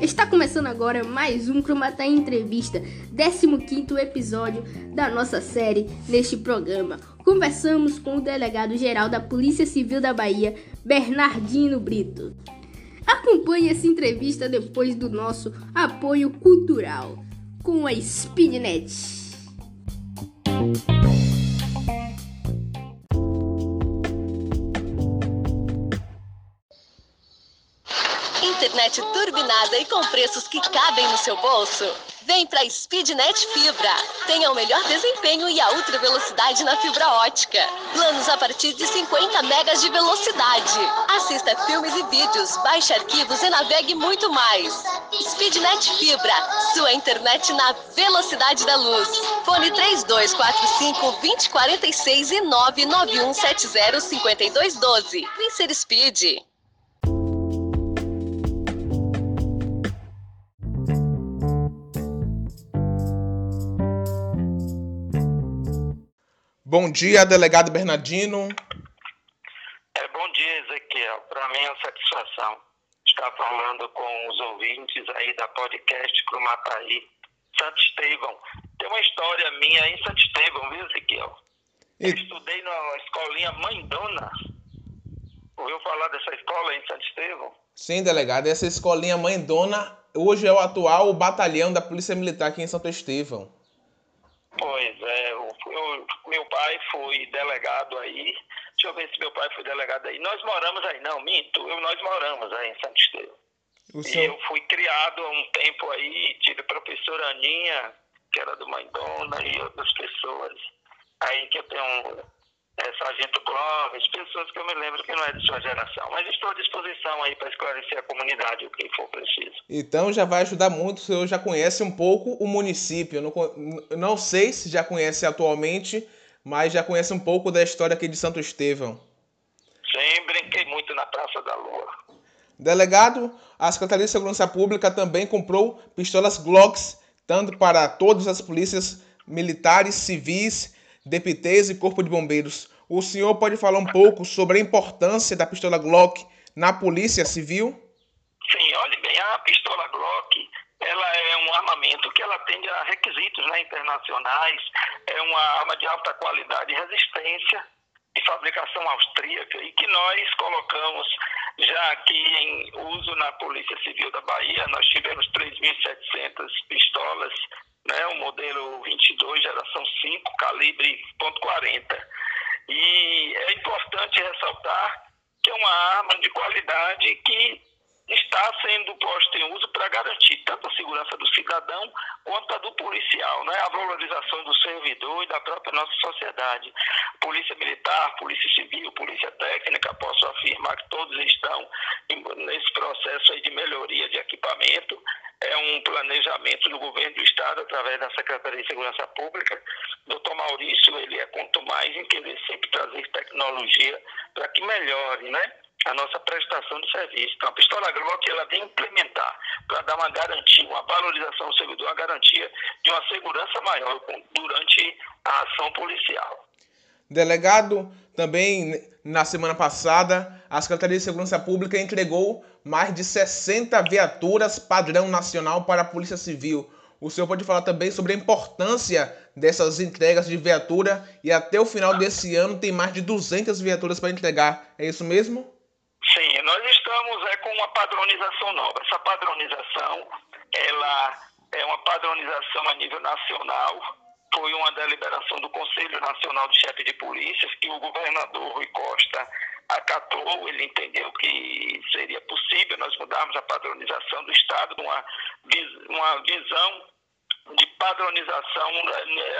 Está começando agora mais um Cromatá Entrevista, 15 episódio da nossa série neste programa. Conversamos com o delegado geral da Polícia Civil da Bahia, Bernardino Brito. Acompanhe essa entrevista depois do nosso apoio cultural com a Speednet. Internet turbinada e com preços que cabem no seu bolso? Vem para Speednet Fibra. Tenha o melhor desempenho e a ultra velocidade na fibra ótica. Planos a partir de 50 megas de velocidade. Assista filmes e vídeos, baixe arquivos e navegue muito mais. Speednet Fibra, sua internet na velocidade da luz. Fone 3245 2046 e 99170 5212. Vem ser Speed. Bom dia, delegado Bernardino. É, bom dia, Ezequiel. Para mim é uma satisfação estar falando com os ouvintes aí da podcast Crumataí, Santo Estevão. Tem uma história minha em Santo Estevão, viu, Ezequiel? Eu estudei na escolinha Mãe Dona. Ouviu falar dessa escola em Santo Estevão? Sim, delegado. Essa escolinha Mãe Dona hoje é o atual batalhão da Polícia Militar aqui em Santo Estevão. Pois é, eu, meu pai foi delegado aí. Deixa eu ver se meu pai foi delegado aí. Nós moramos aí, não, minto, eu, nós moramos aí em Santo Estevão. Seu... E eu fui criado há um tempo aí, tive a professora Aninha, que era do Mãe Dona, e outras pessoas aí que eu tenho é, Sargento Clóvis, pessoas que eu me lembro que não é de sua geração. Mas estou à disposição aí para esclarecer a comunidade o que for preciso. Então já vai ajudar muito, o senhor já conhece um pouco o município. Não, não sei se já conhece atualmente, mas já conhece um pouco da história aqui de Santo Estevão. Sim, brinquei muito na Praça da Lua. Delegado, a Secretaria de Segurança Pública também comprou pistolas Glocks, tanto para todas as polícias militares, civis DPTs e Corpo de Bombeiros. O senhor pode falar um pouco sobre a importância da pistola Glock na Polícia Civil? Sim, olhe bem, a pistola Glock ela é um armamento que ela atende a requisitos né, internacionais, é uma arma de alta qualidade e resistência, de fabricação austríaca e que nós colocamos já aqui em uso na Polícia Civil da Bahia. Nós tivemos 3.700 pistolas né, o modelo 22, geração 5, calibre .40. E é importante ressaltar que é uma arma de qualidade que está sendo posta em uso para garantir tanto a segurança do cidadão quanto a do policial, né? a valorização do servidor e da própria nossa sociedade. Polícia Militar, Polícia Civil, Polícia Técnica, posso afirmar que todos estão nesse processo de melhoria de equipamento um planejamento do governo do estado através da Secretaria de Segurança Pública. Doutor Maurício, ele é quanto mais em querer sempre trazer tecnologia para que melhore, né? a nossa prestação de serviço. Então, a pistola Glock ela vem implementar para dar uma garantia, uma valorização do servidor, uma garantia de uma segurança maior durante a ação policial. Delegado, também na semana passada, a Secretaria de Segurança Pública entregou mais de 60 viaturas padrão nacional para a Polícia Civil. O senhor pode falar também sobre a importância dessas entregas de viatura e até o final desse ano tem mais de 200 viaturas para entregar. É isso mesmo? Sim, nós estamos é, com uma padronização nova. Essa padronização, ela é uma padronização a nível nacional foi uma deliberação do Conselho Nacional de Chefe de Polícias que o governador Rui Costa acatou, ele entendeu que seria possível nós mudarmos a padronização do Estado, uma, uma visão de padronização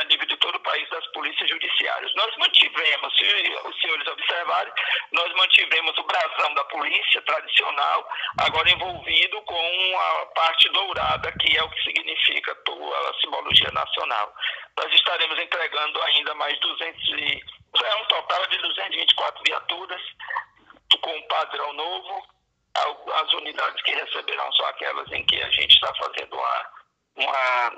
a nível de todo o país das polícias judiciárias. Nós mantivemos, se os senhores observarem, nós mantivemos o brasão da polícia tradicional, agora envolvido com a parte dourada, que é o que significa a simbologia nacional. Nós estaremos entregando ainda mais 200 e, é um total de 224 viaturas com um padrão novo. As unidades que receberão são aquelas em que a gente está fazendo uma uma,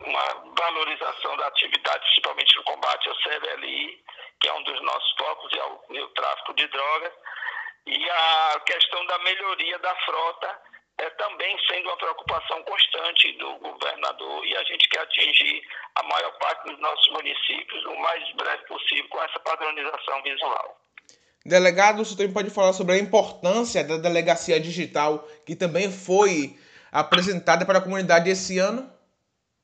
uma valorização da atividade, principalmente no combate ao CBLI, que é um dos nossos focos, e ao, e ao tráfico de drogas. E a questão da melhoria da frota é também sendo uma preocupação constante do governador e a gente quer atingir a maior parte dos nossos municípios o mais breve possível com essa padronização visual. Delegado, você também pode falar sobre a importância da delegacia digital, que também foi apresentada para a comunidade esse ano?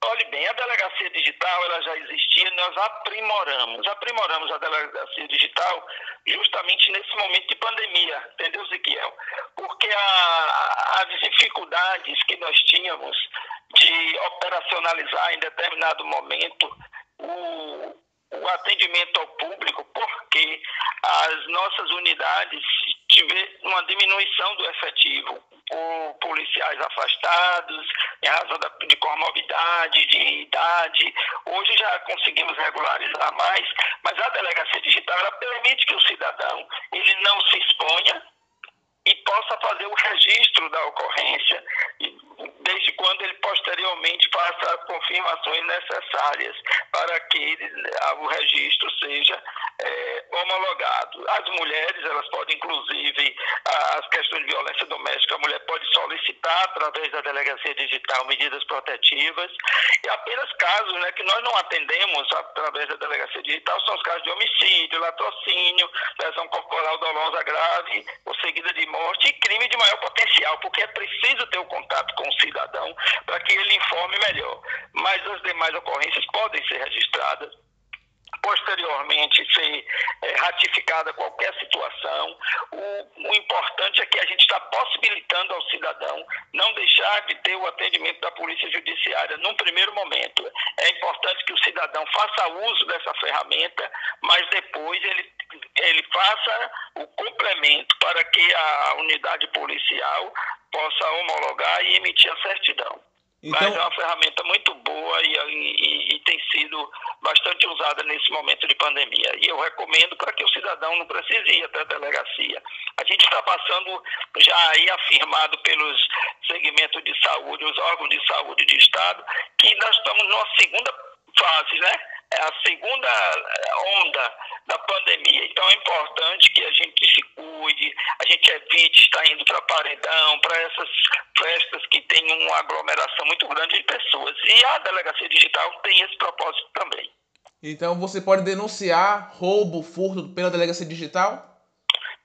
Olhe bem, a delegacia digital ela já existia, nós aprimoramos, aprimoramos a delegacia digital justamente nesse momento de pandemia, entendeu, Ezequiel? Porque a, as dificuldades que nós tínhamos de operacionalizar em determinado momento o, o atendimento ao público, porque as nossas unidades tiveram uma diminuição do efetivo por policiais afastados, em razão de comorbidade, de idade. Hoje já conseguimos regularizar mais, mas a delegacia digital ela permite que o cidadão ele não se exponha e possa fazer o registro da ocorrência, desde quando ele posteriormente faça as confirmações necessárias para que o registro seja é, homologado. As mulheres, elas podem, inclusive, as questões de violência doméstica, a mulher pode solicitar, através da delegacia digital, medidas protetivas, e apenas casos né, que nós não atendemos através da delegacia digital são os casos de homicídio, latrocínio, lesão corporal dolosa grave, ou seguida de morte, e crime de maior potencial, porque é preciso ter o contato com o cidadão para que ele informe melhor. Mas as demais ocorrências podem ser registradas posteriormente ser é, ratificada qualquer situação. O, o, importante é que a gente está possibilitando ao cidadão não deixar de ter o atendimento da Polícia Judiciária num primeiro momento. É importante que o cidadão faça uso dessa ferramenta, mas depois ele, ele faça o complemento para que a unidade policial possa homologar e emitir a certidão. Então... Mas é uma ferramenta muito boa e, e, e, tem sido bastante usada nesse momento de pandemia. E eu recomendo para que o cidadão não precise ir até a delegacia. A gente está passando já aí afirmado pelos segmentos de saúde, os órgãos de saúde de Estado, que nós estamos numa segunda fase, né? É a segunda onda da pandemia. Então é importante que a gente se cuide, a gente evite estar indo para paredão, para essas festas que tem uma aglomeração muito grande de pessoas. E a delegacia digital tem esse propósito também. Então você pode denunciar roubo, furto pela delegacia digital?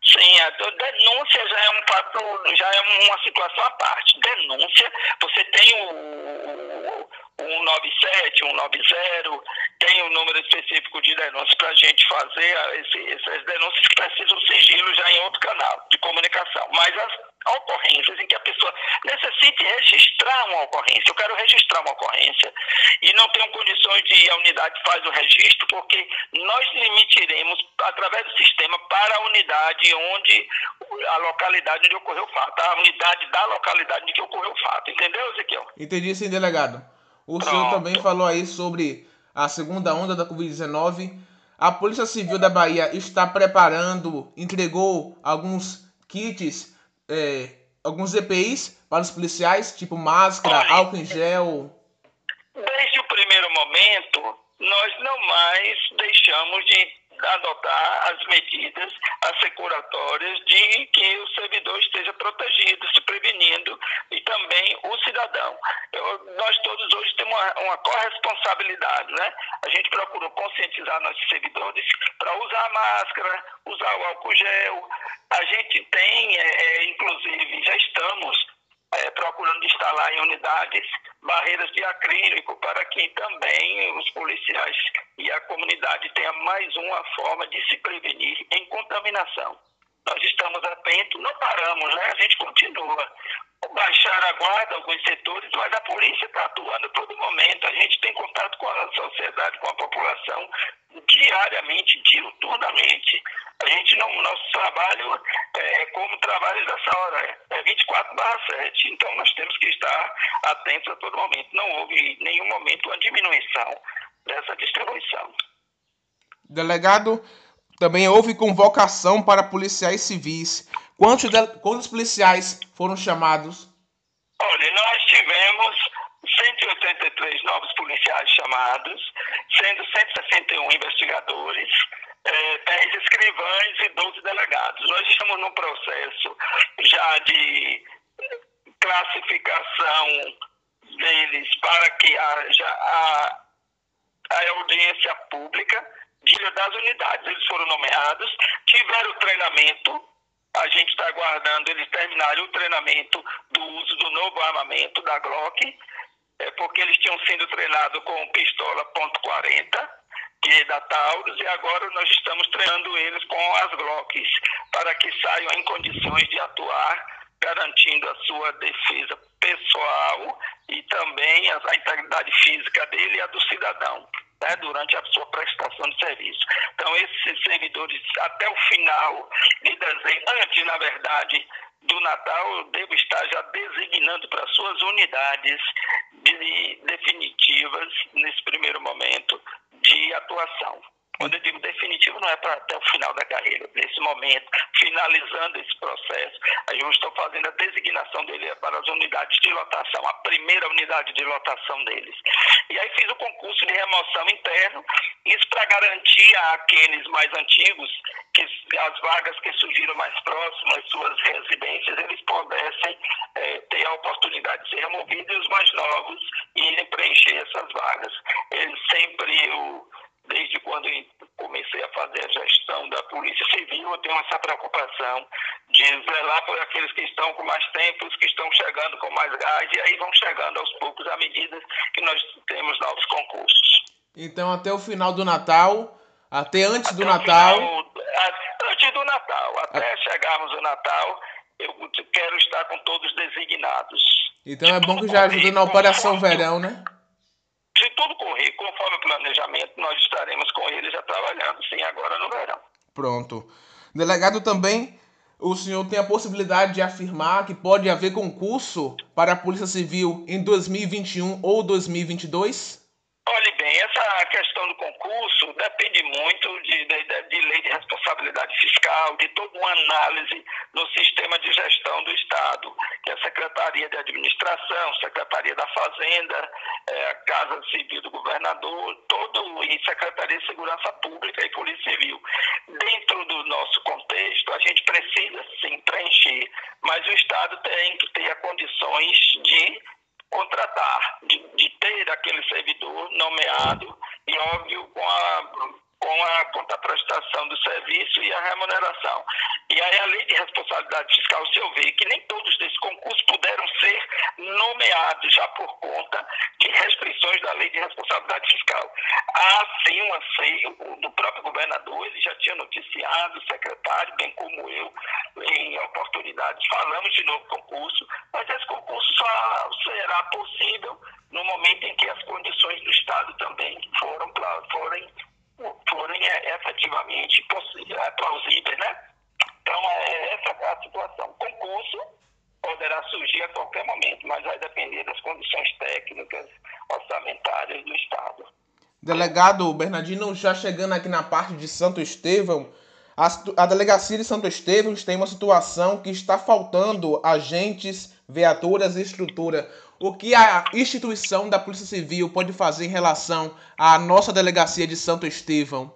Sim, a denúncia já é um fato, já é uma situação à parte. Denúncia, você tem o, 197, 190, tem um número específico de denúncias para a gente fazer esse, essas denúncias que precisam sigilo já em outro canal de comunicação. Mas as ocorrências em que a pessoa necessite registrar uma ocorrência, eu quero registrar uma ocorrência e não tenho condições de a unidade faz o registro, porque nós limitiremos através do sistema para a unidade onde a localidade onde ocorreu o fato, a unidade da localidade onde ocorreu o fato. Entendeu, Ezequiel? Entendi sim, delegado. O Pronto. senhor também falou aí sobre a segunda onda da Covid-19. A Polícia Civil da Bahia está preparando, entregou alguns kits, é, alguns EPIs para os policiais, tipo máscara, Olha, álcool em gel. Desde o primeiro momento, nós não mais deixamos de adotar as medidas assecuratórias de que o servidor esteja protegido, se prevenindo, e também o cidadão. Eu, nós todos hoje temos uma, uma corresponsabilidade, né? A gente procurou conscientizar nossos servidores para usar a máscara, usar o álcool gel. A gente tem, é, é inclusive, já estamos é, procurando instalar em unidades barreiras de acrílico para que também os policiais e a comunidade tenham mais uma forma de se prevenir em contaminação. Nós estamos atentos, não paramos, né? A gente continua. Baixar a guarda alguns setores, mas a polícia está atuando a todo momento. A gente tem contato com a sociedade, com a população, diariamente, diuturnamente. A gente não, nosso trabalho é, é como trabalho dessa hora, é 24 barra 7. Então nós temos que estar atentos a todo momento. Não houve em nenhum momento uma diminuição dessa distribuição. Delegado, também houve convocação para policiais civis. Quantos, de, quantos policiais foram chamados? Olha, nós tivemos 183 novos policiais chamados, sendo 161 investigadores, é, 10 escrivães e 12 delegados. Nós estamos num processo já de classificação deles para que haja a, a audiência pública das unidades. Eles foram nomeados, tiveram treinamento, a gente está aguardando eles terminarem o treinamento do uso do novo armamento da Glock, é, porque eles tinham sido treinados com pistola .40, que é da Taurus, e agora nós estamos treinando eles com as Glocks, para que saiam em condições de atuar, garantindo a sua defesa pessoal e também a, a integridade física dele e a do cidadão. Né, durante a sua prestação de serviço. Então, esses servidores, até o final de dezembro, antes, na verdade, do Natal, eu devo estar já designando para suas unidades de, definitivas, nesse primeiro momento, de atuação. Quando eu digo definitivo, não é para até o final da carreira. Nesse momento, finalizando esse processo, eu estou fazendo a designação dele para as unidades de lotação, a primeira unidade de lotação deles. E aí fiz o concurso de remoção interno, isso para garantir àqueles mais antigos que as vagas que surgiram mais próximas às suas residências, eles pudessem é, ter a oportunidade de ser removidos e os mais novos irem preencher essas vagas. Eles sempre, eu, desde quando comecei a fazer a gestão da Polícia Civil, eu tenho essa preocupação de zelar por aqueles que estão com mais tempo, os que estão chegando com mais gás, e aí vão chegando aos poucos à medida que nós temos novos concursos. Então, até o final do Natal, até antes até do Natal. Final, antes do Natal, até a... chegarmos ao Natal, eu quero estar com todos designados. Então é bom que já ajuda na Operação Verão, né? Se tudo correr conforme o planejamento, nós estaremos com eles já trabalhando, sim, agora no verão. Pronto. Delegado também, o senhor tem a possibilidade de afirmar que pode haver concurso para a Polícia Civil em 2021 ou 2022? Olhe bem, essa questão do concurso depende muito de, de, de, lei de responsabilidade fiscal, de toda uma análise no sistema de gestão do Estado, que é a Secretaria de Administração, Secretaria da Fazenda, é, a Casa Civil do Governador, todo e Secretaria de Segurança Pública e Polícia Civil. Dentro do nosso contexto, a gente precisa sim preencher, mas o Estado tem que ter condições de contratar, de, de ter aquele servidor nomeado e, óbvio, com a com a contraprestação do serviço e a remuneração. E aí a lei de responsabilidade fiscal, se eu ver que nem todos desses concursos puderam ser nomeados já por conta de restrições da lei de responsabilidade fiscal. Há sim um anseio do próprio governador, ele já tinha noticiado, o secretário, bem como eu, em oportunidades, falamos de novo concurso, mas esse concurso só será possível no momento em que as condições do Estado também foram, forem forem é, efetivamente é, plausíveis, né? Então, é essa é a situação. Concurso poderá surgir a qualquer momento, mas vai depender das condições técnicas, orçamentárias do Estado. Delegado Bernardino, já chegando aqui na parte de Santo Estevão, a, a delegacia de Santo Estevão tem uma situação que está faltando agentes, viaturas e estrutura o que a instituição da Polícia Civil pode fazer em relação à nossa delegacia de Santo Estevão?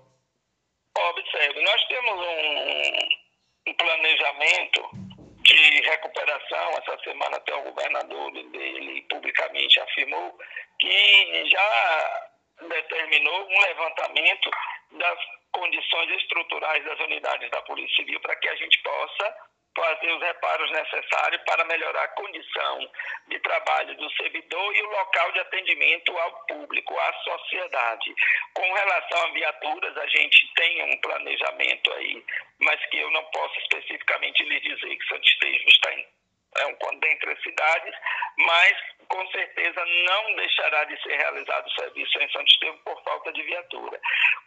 Observe, nós temos um, um planejamento de recuperação. Essa semana até o governador dele publicamente afirmou que já determinou um levantamento das condições estruturais das unidades da Polícia Civil para que a gente possa fazer os reparos necessários para melhorar a condição de trabalho do servidor e o local de atendimento ao público, à sociedade. Com relação a viaturas, a gente tem um planejamento aí, mas que eu não posso especificamente lhe dizer que Santo Estejo está em é um, dentre as cidades, mas com certeza não deixará de ser realizado o serviço em Santo Estevo por falta de viatura.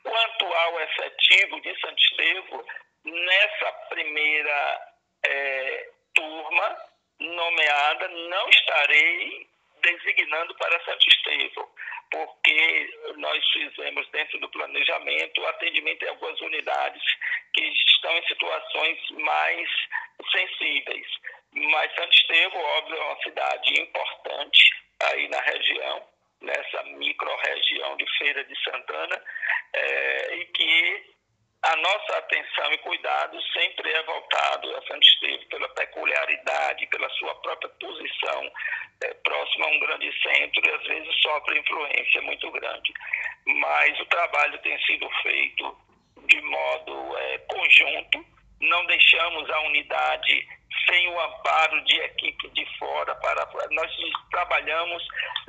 Quanto ao efetivo de Santo Estevo, nessa primeira é, turma nomeada, não estarei designando para Santo Estevão, porque nós fizemos dentro do planejamento o atendimento em algumas unidades que estão em situações mais sensíveis. Mas Santo Estevão, óbvio, é uma cidade importante aí na região, nessa micro-região de Feira de Santana, é, e que a nossa atenção e cuidado sempre é voltado a Santo Estevão pela peculiaridade, pela sua própria posição é, próxima a um grande centro e às vezes sofre influência muito grande. Mas o trabalho tem sido feito de modo é, conjunto, não deixamos a unidade sem o amparo de equipe de fora para nós trabalhamos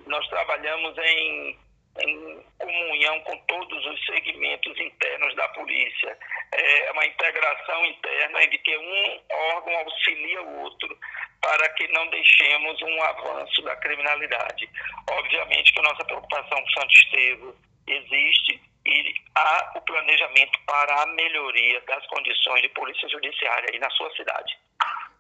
nós trabalhamos em em comunhão com todos os segmentos internos da polícia. É uma integração interna de que um órgão auxilia o outro para que não deixemos um avanço da criminalidade. Obviamente que a nossa preocupação com Santo Estevão existe e há o planejamento para a melhoria das condições de polícia judiciária aí na sua cidade.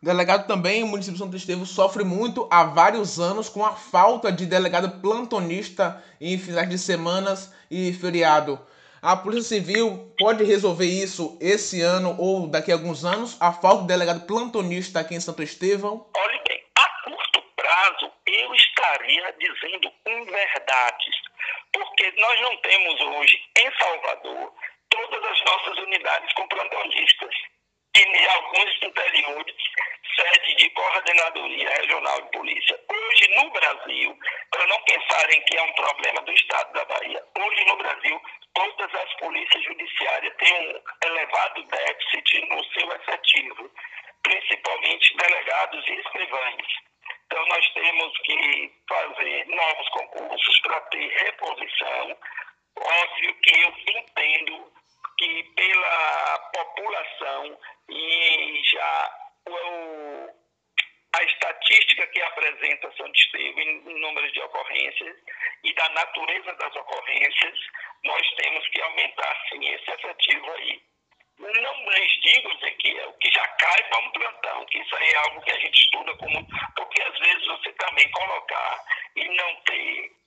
Delegado também, o município de Santo Estevão sofre muito há vários anos com a falta de delegado plantonista em finais de semanas e feriado. A Polícia Civil pode resolver isso esse ano ou daqui a alguns anos? A falta de delegado plantonista aqui em Santo Estevão? Olhe bem, a curto prazo eu estaria dizendo inverdades, porque nós não temos hoje em Salvador todas as nossas unidades com plantonistas em alguns interiores, sede de coordenadoria regional de polícia. Hoje, no Brasil, para não pensarem que é um problema do Estado da Bahia, hoje no Brasil, todas as polícias judiciárias têm um elevado déficit no seu efetivo, principalmente delegados e escrivães. Então, nós temos que fazer novos concursos para ter reposição. Óbvio que eu entendo que pela população e já o, a estatística que apresenta São Estevão em números de ocorrências e da natureza das ocorrências, nós temos que aumentar sim esse efetivo aí. Não lhes digo que o que já cai para um plantão, que isso aí é algo que a gente estuda como. Porque às vezes você também colocar e não ter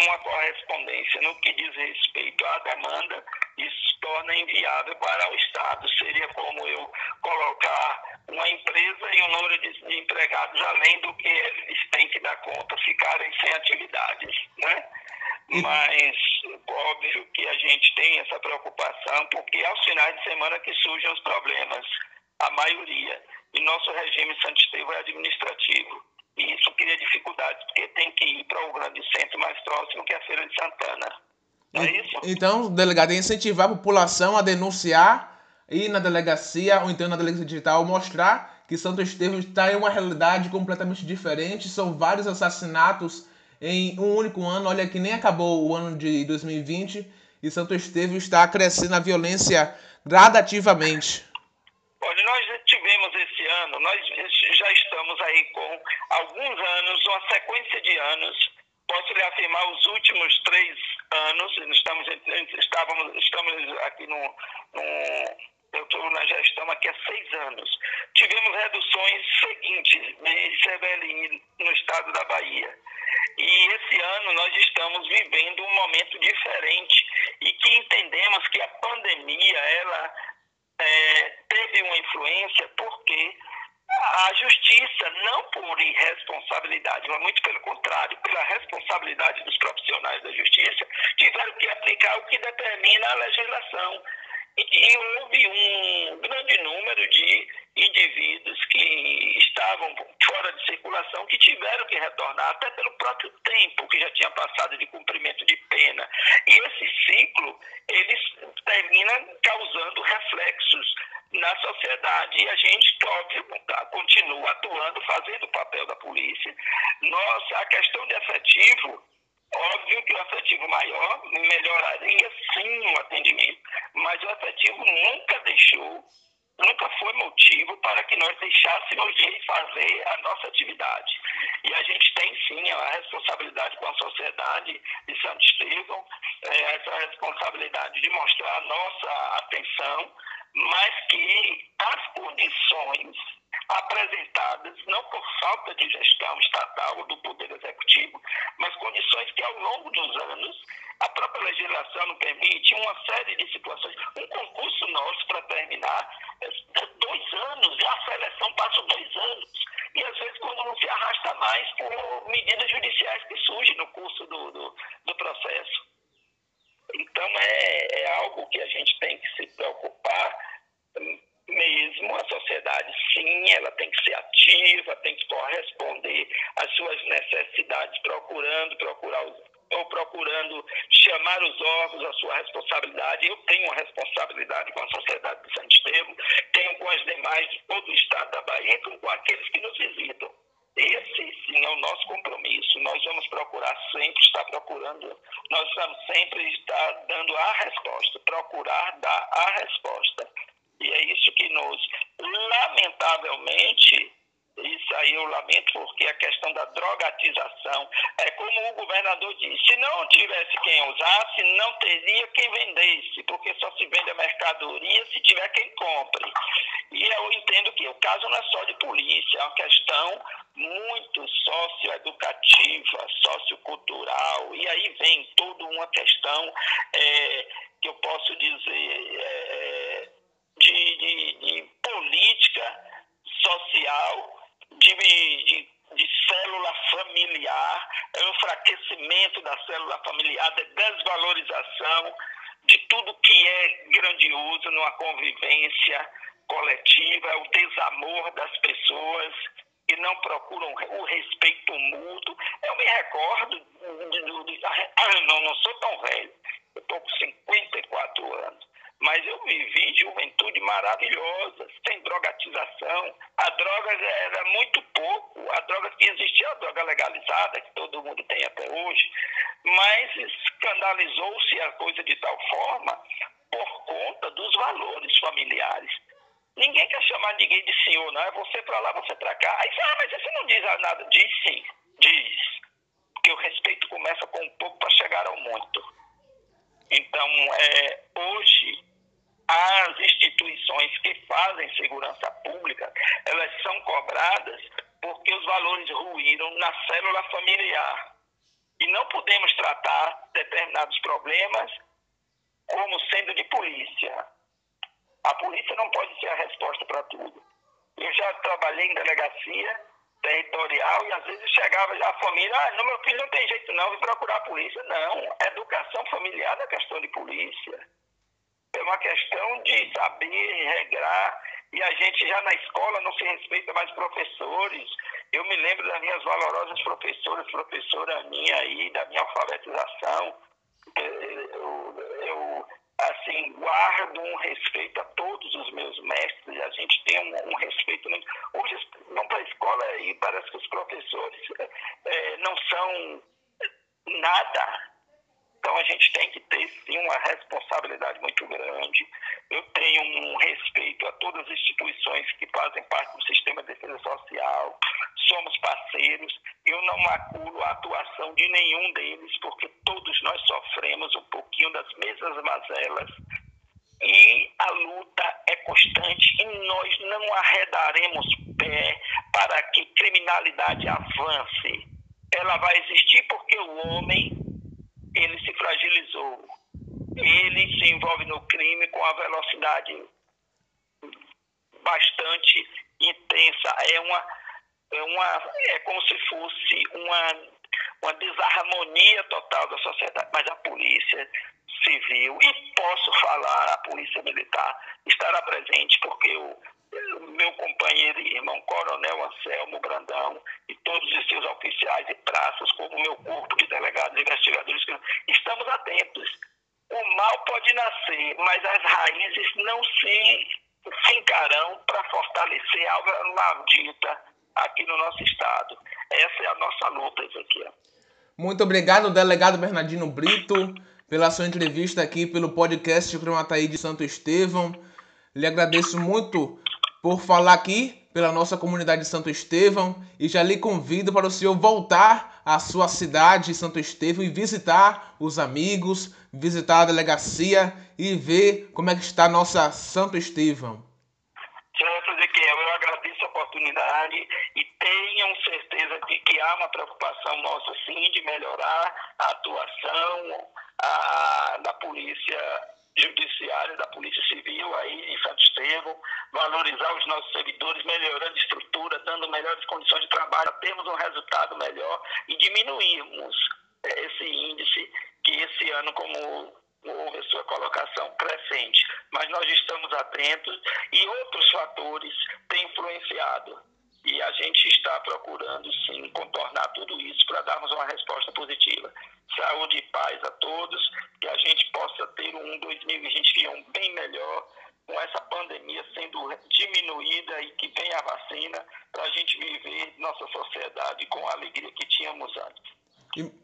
uma correspondência no que diz respeito à demanda, isso torna inviável para o Estado. Seria como eu colocar uma empresa e um número de, empregados além do que eles têm que dar conta, ficarem sem atividades. Né? Mas, óbvio que a gente tem essa preocupação, porque aos finais de semana que surgem os problemas, a maioria. E nosso regime Santo Estevão é administrativo. E isso cria dificuldades, porque tem que ir para o grande centro mais próximo, que é a Feira de Santana. Não é isso? Então, delegado, é incentivar a população a denunciar ir na delegacia ou então na delegacia digital mostrar que Santo Estevão está em uma realidade completamente diferente. São vários assassinatos em um único ano. Olha que nem acabou o ano de 2020 e Santo Estevão está crescendo a violência gradativamente. Olha, nós tivemos esse ano, nós já estamos aí com alguns anos, uma sequência de anos. Posso lhe afirmar, os últimos três anos, estamos, estávamos, estamos aqui no, no eu nós já estamos aqui há seis anos. Tivemos reduções seguintes de CBLI no estado da Bahia. E esse ano nós estamos vivendo um momento diferente e que entendemos que a pandemia ela é, teve uma influência porque a justiça, não por irresponsabilidade, mas muito pelo contrário, pela responsabilidade dos profissionais da justiça, tiveram que aplicar o que determina a legislação. E houve um grande número de indivíduos que estavam fora de circulação que tiveram que retornar, até pelo próprio tempo que já tinha passado de cumprimento de pena. E esse ciclo, ele termina causando reflexos na sociedade. E a gente, óbvio, continua atuando, fazendo o papel da polícia. Nossa, a questão de efetivo Óbvio que o afetivo maior melhoraria sim o atendimento, mas o afetivo nunca deixou, nunca foi motivo para que nós deixássemos de fazer a nossa atividade. E a gente tem sim a responsabilidade com a sociedade de Santo Estevão, é, essa responsabilidade de mostrar a nossa atenção, mas que as condições apresentadas não por falta de gestão estatal do Poder Executivo, mas condições que ao longo dos anos a própria legislação não permite, uma série de situações. Um concurso nosso para terminar é dois anos, e a seleção passa dois anos. E às vezes quando não se arrasta mais por medidas judiciais que surgem no curso do, do, do processo. Então é, é algo que a gente tem que se preocupar sim, ela tem que ser ativa, tem que corresponder às suas necessidades, procurando, procurar os ou procurando chamar os órgãos à sua responsabilidade. Eu tenho uma responsabilidade com a sociedade de Santo Estevam, tenho com as demais de todo o estado da Bahia, com aqueles que nos visitam. Esse, sim, é o nosso compromisso. Nós vamos procurar sempre estar procurando, nós vamos sempre estar dando a resposta, procurar dar a resposta. E é isso que nos, lamentavelmente, isso aí eu lamento porque a questão da drogatização é como o governador disse, se não tivesse quem usasse, não teria quem vendesse, porque só se vende a mercadoria se tiver quem compre. E eu entendo que o caso não é só de polícia, é uma questão muito socioeducativa, sociocultural, e aí vem toda uma questão é, que eu posso dizer é, política social de, de, de célula familiar, é um enfraquecimento da célula familiar, de desvalorização de tudo que é grandioso numa convivência coletiva, é o desamor das pessoas que não procuram o respeito mútuo. Eu me recordo, de, de, ah, não, não sou tão velho, eu estou com 54 anos mas eu vivi juventude maravilhosa, sem drogatização. A droga era muito pouco, a droga que existia, a droga legalizada, que todo mundo tem até hoje, mas escandalizou-se a coisa de tal forma por conta dos valores familiares. Ninguém quer chamar ninguém de senhor, não é você para lá, você para cá. Aí, ah, mas você não diz nada. Diz sim, diz. Porque o respeito começa com um pouco para chegar ao muito. Então, é, hoje, as instituições que fazem segurança pública, elas são cobradas porque os valores ruíram na célula familiar. E não podemos tratar determinados problemas como sendo de polícia. A polícia não pode ser a resposta para tudo. Eu já trabalhei em delegacia territorial e às vezes chegava já a família, ah, no meu filho não tem jeito não, vim procurar a polícia. Não, educação familiar é questão de polícia. É uma questão de saber regrar e a gente já na escola não se respeita mais professores. Eu me lembro das minhas valorosas professoras, professora minha aí, da minha alfabetização. Eu, eu assim, guardo um respeito a todos os meus mestres, a gente tem um, um respeito muito. Hoje vão para a escola e parece que os professores é, não são nada. Então a gente tem que ter sim uma responsabilidade muito grande. Eu tenho um respeito a todas as instituições que fazem parte do sistema de defesa social. Somos parceiros. Eu não maculo a atuação de nenhum deles, porque todos nós sofremos um pouquinho das mesmas mazelas. E a luta é constante e nós não arredaremos pé para que criminalidade avance. Ela vai existir porque o homem ele se fragilizou. Ele se envolve no crime com a velocidade bastante intensa. É uma, é uma é como se fosse uma, uma desarmonia total da sociedade. Mas a polícia civil, e posso falar, a polícia militar estará presente, porque o, meu companheiro e irmão Coronel Anselmo Brandão e todos os seus oficiais e praças, como o meu corpo de delegados e investigadores, estamos atentos. O mal pode nascer, mas as raízes não se fincarão para fortalecer a alma maldita aqui no nosso estado. Essa é a nossa luta, Ezequiel. Muito obrigado, delegado Bernardino Brito, pela sua entrevista aqui pelo podcast Cromataí de Santo Estevão. Lhe agradeço muito por falar aqui pela nossa comunidade de Santo Estevão e já lhe convido para o senhor voltar à sua cidade, Santo Estevão, e visitar os amigos, visitar a delegacia e ver como é que está a nossa Santo Estevão. Certo, Ezequiel, eu agradeço a oportunidade e tenham certeza de que há uma preocupação nossa, sim, de melhorar a atuação a, da polícia judiciária, da Polícia Civil aí em Santo Estevão, valorizar os nossos servidores, melhorando estrutura, dando melhores condições de trabalho, termos um resultado melhor e diminuirmos eh, esse índice que esse ano, como houve a sua colocação crescente. Mas nós estamos atentos e outros fatores têm influenciado. E a gente está procurando, sim, contornar tudo isso para darmos uma resposta positiva. Saúde e paz a todos, que a gente possa ter um 2021 bem melhor, com essa pandemia sendo diminuída e que venha a vacina para a gente viver nossa sociedade com a alegria que tínhamos antes.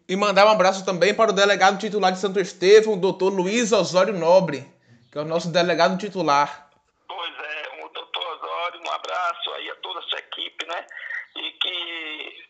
E, mandar um abraço também para o delegado titular de Santo Estevão, o doutor Luiz Osório Nobre, que é o nosso delegado titular. Pois é, o doutor Osório, um abraço aí a toda a sua equipe, né? E que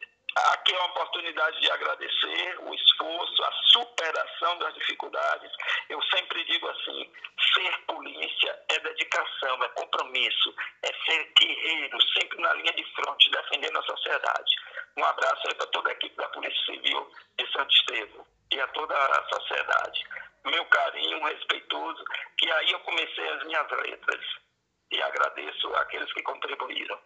aqui é uma oportunidade de agradecer o esforço, a superação das dificuldades. Eu sempre digo assim: ser polícia é dedicação, é compromisso, é ser guerreiro, sempre na linha de frente, defendendo a sociedade. Um abraço aí para toda a equipe da Polícia Civil de Santo Estevão e a toda a sociedade. Meu carinho respeitoso, que aí eu comecei as minhas letras. E agradeço àqueles que contribuíram.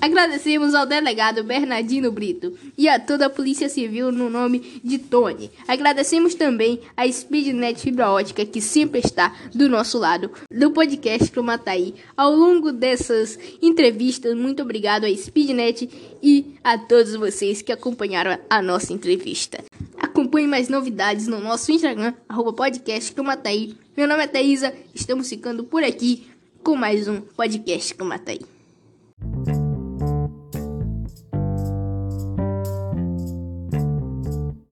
Agradecemos ao delegado Bernardino Brito e a toda a Polícia Civil no nome de Tony. Agradecemos também a Speednet Fibra Ótica que sempre está do nosso lado do podcast Cromataí. Ao longo dessas entrevistas, muito obrigado a Speednet e a todos vocês que acompanharam a nossa entrevista. Acompanhe mais novidades no nosso Instagram, arroba podcast Cromataí. Meu nome é Thaisa, estamos ficando por aqui com mais um podcast Cromataí.